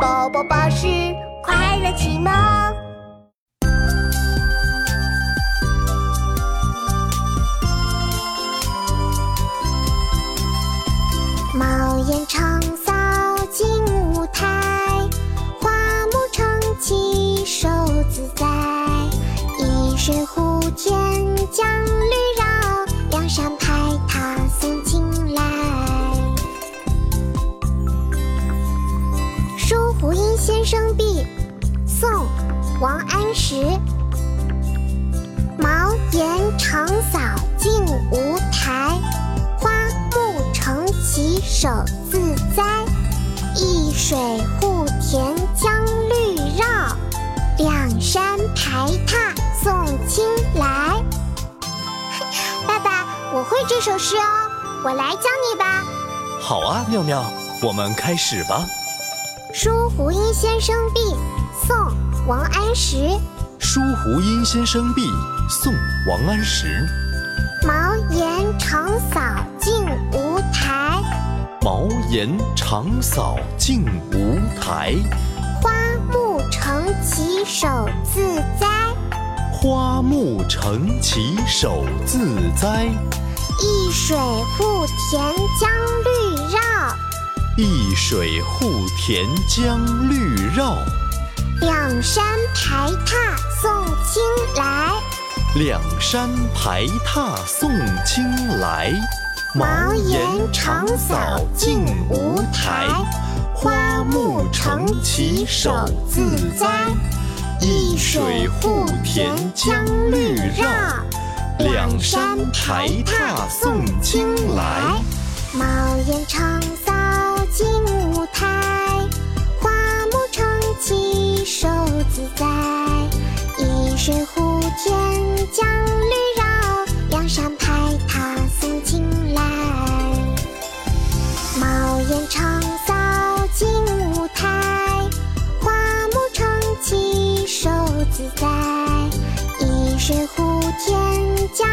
宝宝巴士快乐启蒙。茅檐长扫净无苔，花木成畦手自在。一水护田将绿先生壁》宋·王安石。茅檐长扫净无苔，花木成畦手自栽。一水护田将绿绕，两山排闼送青来。爸爸，我会这首诗哦，我来教你吧。好啊，妙妙，我们开始吧。《书湖阴先生壁》宋·王安石。《书湖阴先生壁》宋·王安石。茅檐长扫净无苔，茅檐长扫净无苔。花木成畦手自栽，花木成畦手自栽。一水护田将绿绕，一水护田将绿绕。两山排闼送青来。两山排闼送青来。茅檐长扫净无苔，花木成畦手自栽。一水护田将绿绕，两山排闼送青来。茅檐长水护天将绿绕梁山排他送青来。茅檐长扫净无苔花木成畦手自栽一水护天将